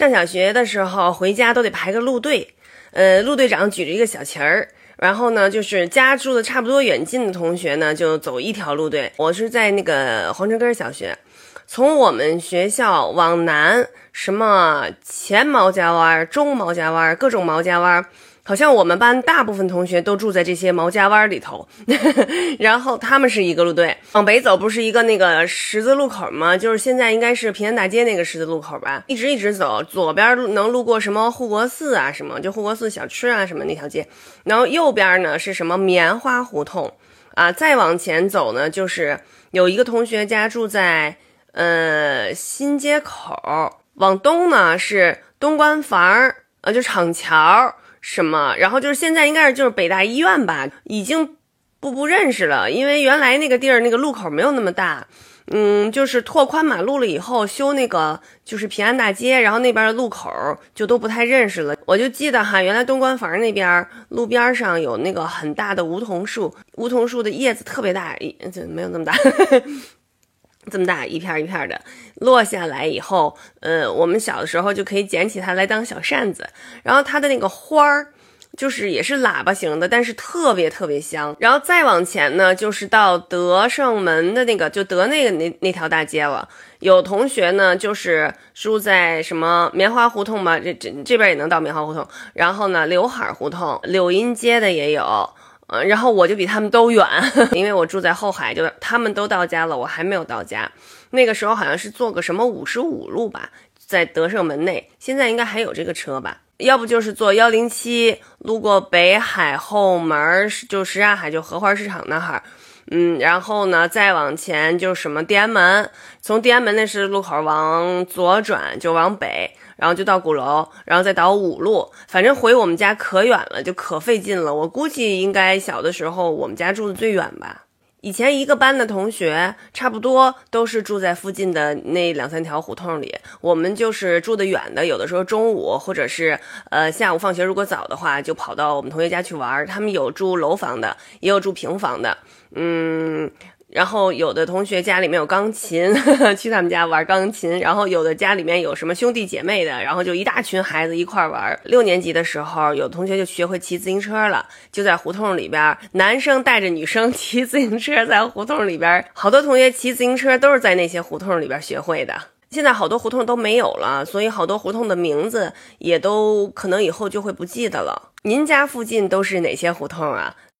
上小学的时候回家都得排个路队，呃，路队长举着一个小旗儿，然后呢，就是家住的差不多远近的同学呢，就走一条路队。我是在那个黄城根小学，从我们学校往南，什么前毛家湾、中毛家湾、各种毛家湾。好像我们班大部分同学都住在这些毛家湾里头，然后他们是一个路队，往北走不是一个那个十字路口吗？就是现在应该是平安大街那个十字路口吧，一直一直走，左边能路过什么护国寺啊，什么就护国寺小吃啊什么那条街，然后右边呢是什么棉花胡同。啊，再往前走呢就是有一个同学家住在呃新街口，往东呢是东关房啊，就厂桥。什么？然后就是现在应该是就是北大医院吧，已经不不认识了，因为原来那个地儿那个路口没有那么大，嗯，就是拓宽马路了以后修那个就是平安大街，然后那边的路口就都不太认识了。我就记得哈，原来东关房那边路边上有那个很大的梧桐树，梧桐树的叶子特别大，就没有那么大。这么大一片一片的落下来以后，呃，我们小的时候就可以捡起它来当小扇子。然后它的那个花儿，就是也是喇叭形的，但是特别特别香。然后再往前呢，就是到德胜门的那个，就德那个那那条大街了。有同学呢，就是住在什么棉花胡同吧，这这这边也能到棉花胡同。然后呢，刘海胡同、柳荫街的也有。嗯，然后我就比他们都远，因为我住在后海，就他们都到家了，我还没有到家。那个时候好像是坐个什么五十五路吧，在德胜门内，现在应该还有这个车吧？要不就是坐幺零七，路过北海后门，就什刹海，就荷花市场那哈儿。嗯，然后呢，再往前就什么天安门，从天安门那是路口往左转就往北。然后就到鼓楼，然后再倒五路，反正回我们家可远了，就可费劲了。我估计应该小的时候我们家住的最远吧。以前一个班的同学差不多都是住在附近的那两三条胡同里，我们就是住得远的，有的时候中午或者是呃下午放学如果早的话，就跑到我们同学家去玩。他们有住楼房的，也有住平房的，嗯。然后有的同学家里面有钢琴，去他们家玩钢琴。然后有的家里面有什么兄弟姐妹的，然后就一大群孩子一块玩。六年级的时候，有同学就学会骑自行车了，就在胡同里边，男生带着女生骑自行车在胡同里边。好多同学骑自行车都是在那些胡同里边学会的。现在好多胡同都没有了，所以好多胡同的名字也都可能以后就会不记得了。您家附近都是哪些胡同啊？